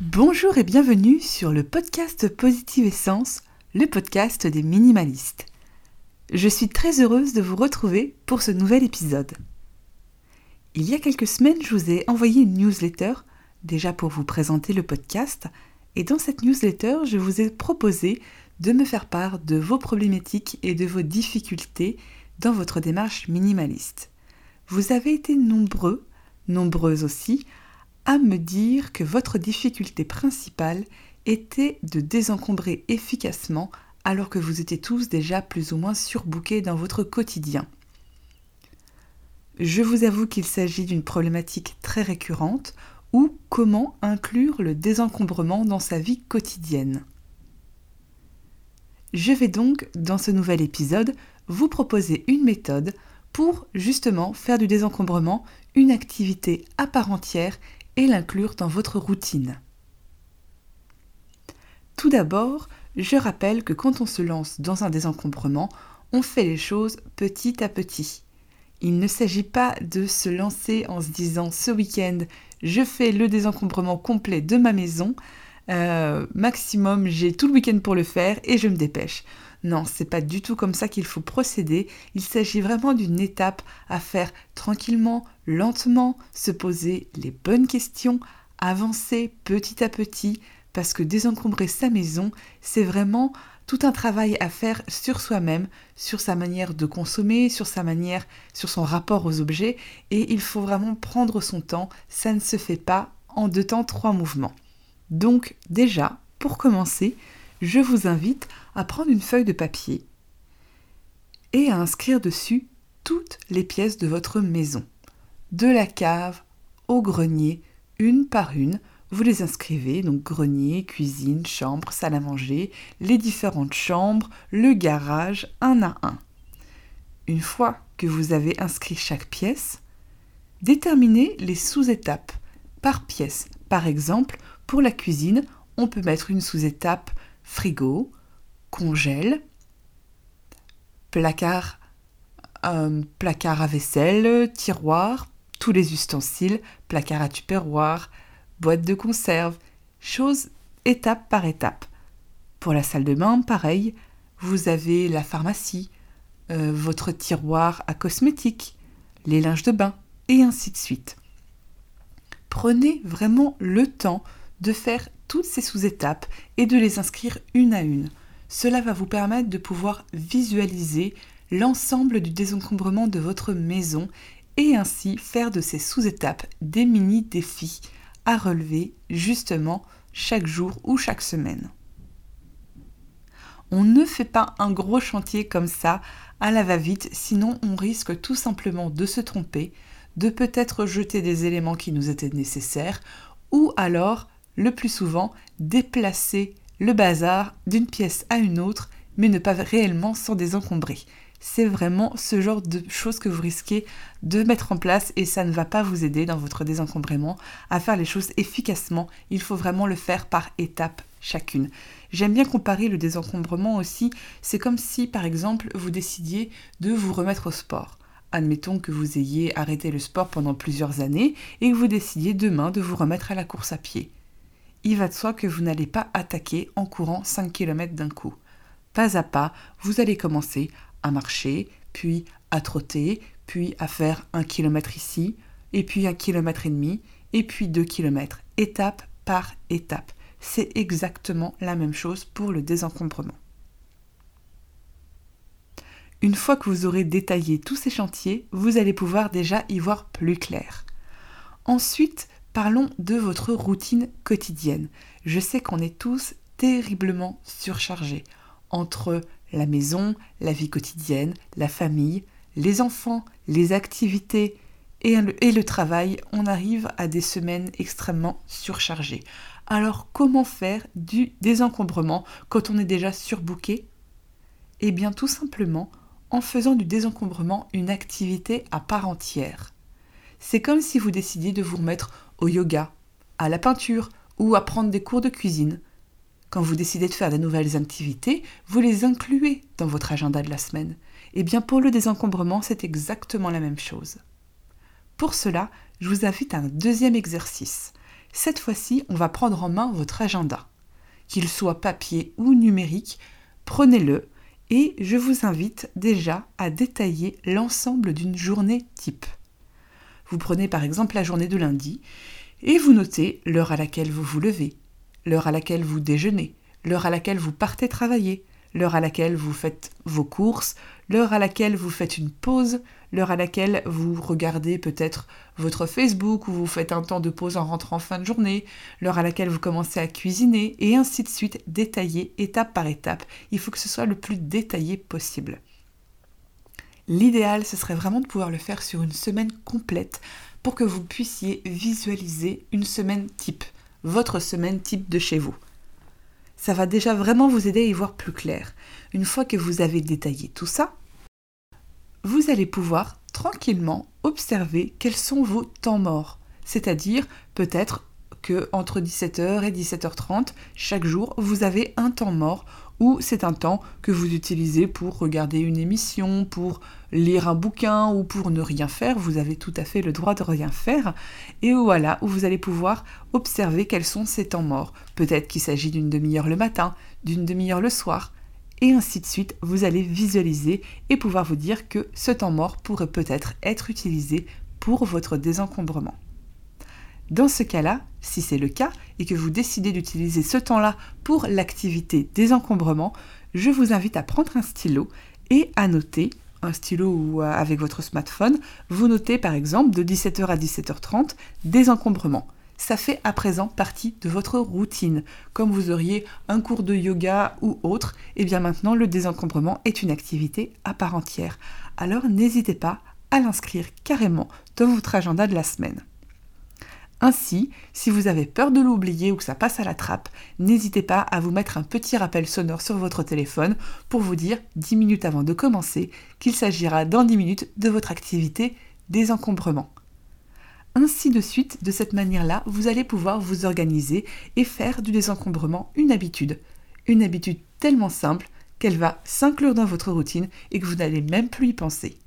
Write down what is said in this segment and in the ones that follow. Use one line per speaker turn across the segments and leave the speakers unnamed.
Bonjour et bienvenue sur le podcast Positive Essence, le podcast des minimalistes. Je suis très heureuse de vous retrouver pour ce nouvel épisode. Il y a quelques semaines, je vous ai envoyé une newsletter, déjà pour vous présenter le podcast, et dans cette newsletter, je vous ai proposé de me faire part de vos problématiques et de vos difficultés dans votre démarche minimaliste. Vous avez été nombreux, nombreuses aussi, à me dire que votre difficulté principale était de désencombrer efficacement alors que vous étiez tous déjà plus ou moins surbookés dans votre quotidien. Je vous avoue qu'il s'agit d'une problématique très récurrente ou comment inclure le désencombrement dans sa vie quotidienne. Je vais donc, dans ce nouvel épisode, vous proposer une méthode pour justement faire du désencombrement une activité à part entière et l'inclure dans votre routine. Tout d'abord, je rappelle que quand on se lance dans un désencombrement, on fait les choses petit à petit. Il ne s'agit pas de se lancer en se disant ce week-end, je fais le désencombrement complet de ma maison, euh, maximum j'ai tout le week-end pour le faire et je me dépêche. Non, c'est pas du tout comme ça qu'il faut procéder. Il s'agit vraiment d'une étape à faire tranquillement, lentement, se poser les bonnes questions, avancer petit à petit, parce que désencombrer sa maison, c'est vraiment tout un travail à faire sur soi-même, sur sa manière de consommer, sur sa manière, sur son rapport aux objets, et il faut vraiment prendre son temps, ça ne se fait pas en deux temps, trois mouvements. Donc déjà, pour commencer, je vous invite à prendre une feuille de papier et à inscrire dessus toutes les pièces de votre maison, de la cave au grenier, une par une. Vous les inscrivez, donc grenier, cuisine, chambre, salle à manger, les différentes chambres, le garage, un à un. Une fois que vous avez inscrit chaque pièce, déterminez les sous-étapes par pièce. Par exemple, pour la cuisine, on peut mettre une sous-étape frigo, congèle, placard, euh, placard à vaisselle, tiroir, tous les ustensiles, placard à tupperware, boîte de conserve, choses étape par étape. Pour la salle de bain, pareil, vous avez la pharmacie, euh, votre tiroir à cosmétiques, les linges de bain, et ainsi de suite. Prenez vraiment le temps de faire toutes ces sous-étapes et de les inscrire une à une. Cela va vous permettre de pouvoir visualiser l'ensemble du désencombrement de votre maison et ainsi faire de ces sous-étapes des mini-défis à relever justement chaque jour ou chaque semaine. On ne fait pas un gros chantier comme ça à la va-vite, sinon on risque tout simplement de se tromper, de peut-être jeter des éléments qui nous étaient nécessaires, ou alors le plus souvent déplacer le bazar d'une pièce à une autre, mais ne pas réellement s'en désencombrer. C'est vraiment ce genre de choses que vous risquez de mettre en place et ça ne va pas vous aider dans votre désencombrement à faire les choses efficacement. Il faut vraiment le faire par étapes chacune. J'aime bien comparer le désencombrement aussi. C'est comme si, par exemple, vous décidiez de vous remettre au sport. Admettons que vous ayez arrêté le sport pendant plusieurs années et que vous décidiez demain de vous remettre à la course à pied il va de soi que vous n'allez pas attaquer en courant 5 km d'un coup. Pas à pas, vous allez commencer à marcher, puis à trotter, puis à faire un kilomètre ici, et puis un kilomètre et demi, et puis deux kilomètres, étape par étape. C'est exactement la même chose pour le désencombrement. Une fois que vous aurez détaillé tous ces chantiers, vous allez pouvoir déjà y voir plus clair. Ensuite, Parlons de votre routine quotidienne. Je sais qu'on est tous terriblement surchargés entre la maison, la vie quotidienne, la famille, les enfants, les activités et le, travail, on arrive à des semaines extrêmement surchargées. Alors comment faire du désencombrement quand on est déjà surbooké? Eh bien tout simplement en faisant du désencombrement une activité à part entière. C'est comme si vous décidiez de vous remettre au yoga, à la peinture ou à prendre des cours de cuisine. Quand vous décidez de faire de nouvelles activités, vous les incluez dans votre agenda de la semaine. Et eh bien pour le désencombrement, c'est exactement la même chose. Pour cela, je vous invite à un deuxième exercice. Cette fois-ci, on va prendre en main votre agenda. Qu'il soit papier ou numérique, prenez-le et je vous invite déjà à détailler l'ensemble d'une journée type. Vous prenez par exemple la journée de lundi et vous notez l'heure à laquelle vous vous levez, l'heure à laquelle vous déjeunez, l'heure à laquelle vous partez travailler, l'heure à laquelle vous faites vos courses, l'heure à laquelle vous faites une pause, l'heure à laquelle vous regardez peut-être votre Facebook ou vous faites un temps de pause en rentrant en fin de journée, l'heure à laquelle vous commencez à cuisiner, et ainsi de suite, détaillé étape par étape. Il faut que ce soit le plus détaillé possible. L'idéal, ce serait vraiment de pouvoir le faire sur une semaine complète pour que vous puissiez visualiser une semaine type, votre semaine type de chez vous. Ça va déjà vraiment vous aider à y voir plus clair. Une fois que vous avez détaillé tout ça, vous allez pouvoir tranquillement observer quels sont vos temps morts. C'est-à-dire peut-être que entre 17h et 17h30 chaque jour, vous avez un temps mort ou c'est un temps que vous utilisez pour regarder une émission, pour lire un bouquin ou pour ne rien faire, vous avez tout à fait le droit de rien faire. Et voilà, où vous allez pouvoir observer quels sont ces temps morts. Peut-être qu'il s'agit d'une demi-heure le matin, d'une demi-heure le soir, et ainsi de suite, vous allez visualiser et pouvoir vous dire que ce temps mort pourrait peut-être être utilisé pour votre désencombrement. Dans ce cas-là, si c'est le cas et que vous décidez d'utiliser ce temps-là pour l'activité désencombrement, je vous invite à prendre un stylo et à noter, un stylo ou euh, avec votre smartphone, vous notez par exemple de 17h à 17h30 désencombrement ça fait à présent partie de votre routine. Comme vous auriez un cours de yoga ou autre, et eh bien maintenant le désencombrement est une activité à part entière. Alors n'hésitez pas à l'inscrire carrément dans votre agenda de la semaine. Ainsi, si vous avez peur de l'oublier ou que ça passe à la trappe, n'hésitez pas à vous mettre un petit rappel sonore sur votre téléphone pour vous dire 10 minutes avant de commencer qu'il s'agira dans 10 minutes de votre activité désencombrement. Ainsi de suite, de cette manière-là, vous allez pouvoir vous organiser et faire du désencombrement une habitude. Une habitude tellement simple qu'elle va s'inclure dans votre routine et que vous n'allez même plus y penser.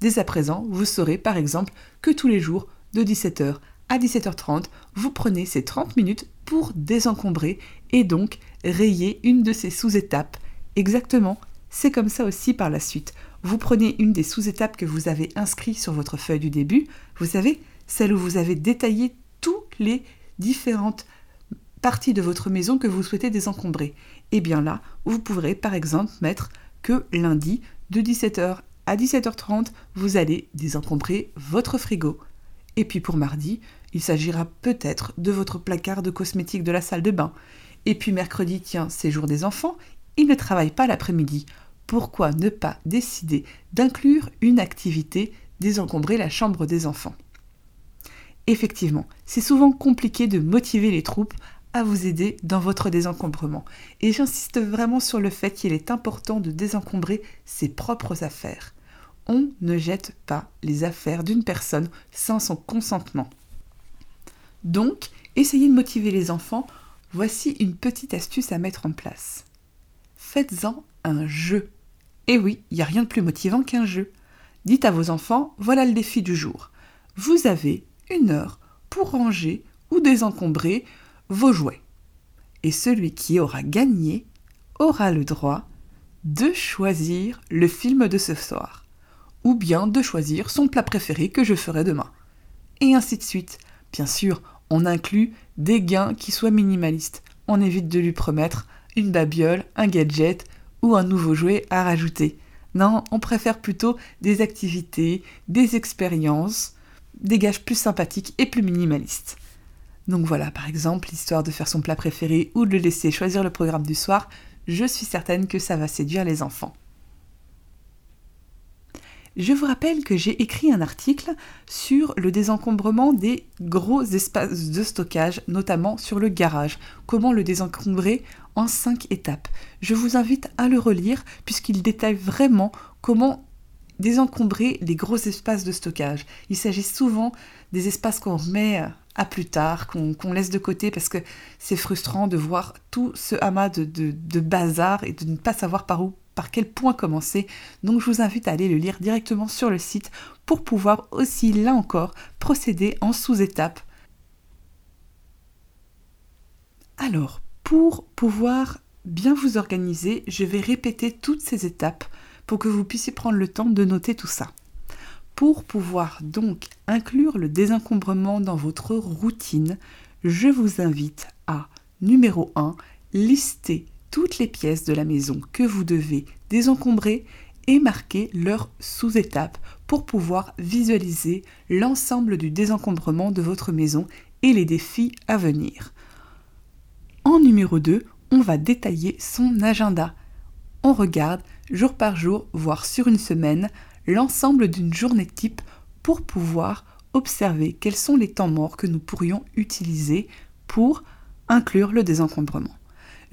Dès à présent, vous saurez par exemple que tous les jours, de 17h à 17h30, vous prenez ces 30 minutes pour désencombrer et donc rayer une de ces sous-étapes. Exactement, c'est comme ça aussi par la suite. Vous prenez une des sous-étapes que vous avez inscrites sur votre feuille du début, vous savez, celle où vous avez détaillé toutes les différentes parties de votre maison que vous souhaitez désencombrer. Et eh bien là, vous pourrez par exemple mettre que lundi, de 17h à 17h30, vous allez désencombrer votre frigo. Et puis pour mardi, il s'agira peut-être de votre placard de cosmétiques de la salle de bain. Et puis mercredi, tiens, c'est jour des enfants, ils ne travaillent pas l'après-midi. Pourquoi ne pas décider d'inclure une activité désencombrer la chambre des enfants? Effectivement, c'est souvent compliqué de motiver les troupes à vous aider dans votre désencombrement. Et j'insiste vraiment sur le fait qu'il est important de désencombrer ses propres affaires. On ne jette pas les affaires d'une personne sans son consentement. Donc, essayez de motiver les enfants. Voici une petite astuce à mettre en place. Faites-en un jeu. Et oui, il n'y a rien de plus motivant qu'un jeu. Dites à vos enfants, voilà le défi du jour. Vous avez une heure pour ranger ou désencombrer vos jouets. Et celui qui aura gagné aura le droit de choisir le film de ce soir, ou bien de choisir son plat préféré que je ferai demain. Et ainsi de suite. Bien sûr, on inclut des gains qui soient minimalistes. On évite de lui promettre une babiole, un gadget ou un nouveau jouet à rajouter. Non, on préfère plutôt des activités, des expériences dégage plus sympathique et plus minimaliste. Donc voilà, par exemple, l'histoire de faire son plat préféré ou de le laisser choisir le programme du soir, je suis certaine que ça va séduire les enfants. Je vous rappelle que j'ai écrit un article sur le désencombrement des gros espaces de stockage, notamment sur le garage. Comment le désencombrer en cinq étapes. Je vous invite à le relire puisqu'il détaille vraiment comment désencombrer les gros espaces de stockage. Il s'agit souvent des espaces qu'on remet à plus tard, qu'on laisse de côté parce que c'est frustrant de voir tout ce amas de, bazar et de ne pas savoir par où, par quel point commencer. Donc je vous invite à aller le lire directement sur le site pour pouvoir aussi, là encore, procéder en sous-étapes Alors, pour pouvoir bien vous organiser, je vais répéter toutes ces étapes pour que vous puissiez prendre le temps de noter tout ça. Pour pouvoir donc inclure le désencombrement dans votre routine, je vous invite à numéro 1, lister toutes les pièces de la maison que vous devez désencombrer et marquer leurs sous-étapes pour pouvoir visualiser l'ensemble du désencombrement de votre maison et les défis à venir. En numéro 2, on va détailler son agenda. On regarde jour par jour, voire sur une semaine, l'ensemble d'une journée type pour pouvoir observer quels sont les temps morts que nous pourrions utiliser pour inclure le désencombrement.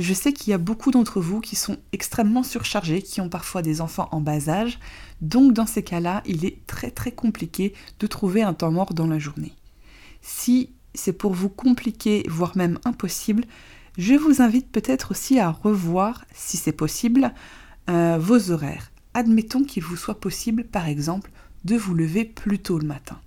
Je sais qu'il y a beaucoup d'entre vous qui sont extrêmement surchargés, qui ont parfois des enfants en bas âge, donc dans ces cas-là, il est très très compliqué de trouver un temps mort dans la journée. Si c'est pour vous compliqué, voire même impossible, je vous invite peut-être aussi à revoir, si c'est possible, euh, vos horaires. Admettons qu'il vous soit possible, par exemple, de vous lever plus tôt le matin.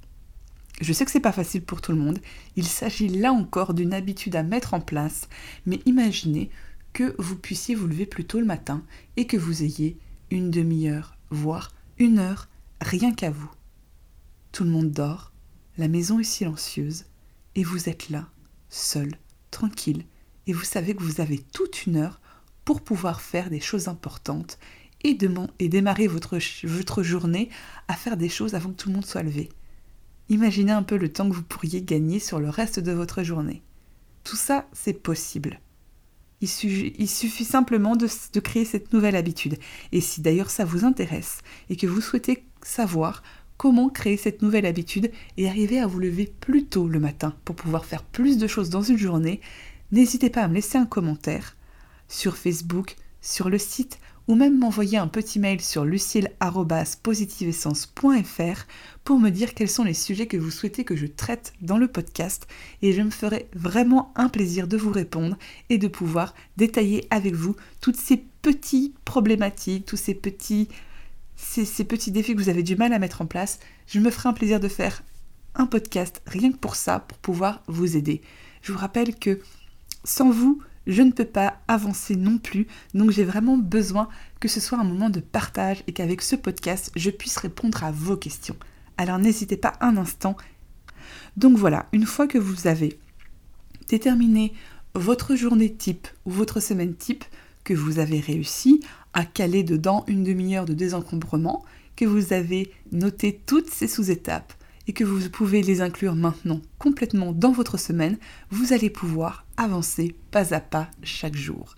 Je sais que c'est pas facile pour tout le monde. Il s'agit là encore d'une habitude à mettre en place, mais imaginez que vous puissiez vous lever plus tôt le matin et que vous ayez une demi-heure, voire une heure, rien qu'à vous. Tout le monde dort, la maison est silencieuse, et vous êtes là, seul, tranquille, et vous savez que vous avez toute une heure pour pouvoir faire des choses importantes et, et démarrer votre, votre journée à faire des choses avant que tout le monde soit levé. Imaginez un peu le temps que vous pourriez gagner sur le reste de votre journée. Tout ça, c'est possible. Il, suffit simplement de, créer cette nouvelle habitude. Et si d'ailleurs ça vous intéresse et que vous souhaitez savoir comment créer cette nouvelle habitude et arriver à vous lever plus tôt le matin pour pouvoir faire plus de choses dans une journée, n'hésitez pas à me laisser un commentaire sur Facebook, sur le site ou même m'envoyer un petit mail sur lucille.positiveessence.fr pour me dire quels sont les sujets que vous souhaitez que je traite dans le podcast et je me ferai vraiment un plaisir de vous répondre et de pouvoir détailler avec vous toutes ces petites problématiques, tous ces petits, ces, ces petits défis que vous avez du mal à mettre en place. Je me ferai un plaisir de faire un podcast rien que pour ça, pour pouvoir vous aider. Je vous rappelle que sans vous, je ne peux pas avancer non plus, donc j'ai vraiment besoin que ce soit un moment de partage et qu'avec ce podcast, je puisse répondre à vos questions. Alors n'hésitez pas un instant. Donc voilà, une fois que vous avez déterminé votre journée type ou votre semaine type, que vous avez réussi à caler dedans une demi-heure de désencombrement, que vous avez noté toutes ces sous-étapes, et que vous pouvez les inclure maintenant complètement dans votre semaine, vous allez pouvoir avancer pas à pas chaque jour.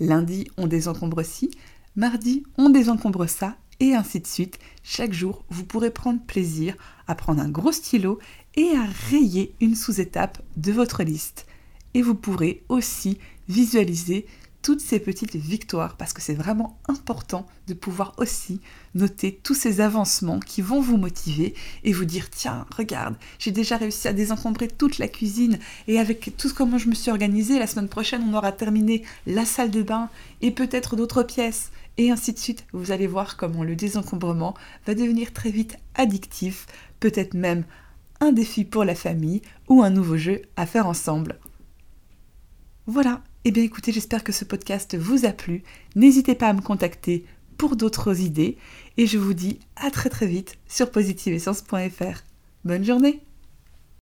Lundi, on désencombre ci, mardi, on désencombre ça, et ainsi de suite. Chaque jour, vous pourrez prendre plaisir à prendre un gros stylo et à rayer une sous-étape de votre liste. Et vous pourrez aussi visualiser toutes ces petites victoires parce que c'est vraiment important de pouvoir aussi noter tous ces avancements qui vont vous motiver et vous dire tiens regarde j'ai déjà réussi à désencombrer toute la cuisine et avec tout comment je me suis organisée la semaine prochaine on aura terminé la salle de bain et peut-être d'autres pièces et ainsi de suite. Vous allez voir comment le désencombrement va devenir très vite addictif peut-être même un défi pour la famille ou un nouveau jeu à faire ensemble. Voilà eh bien écoutez, j'espère que ce podcast vous a plu. N'hésitez pas à me contacter pour d'autres idées et je vous dis à très très vite sur positiveessence.fr. Bonne journée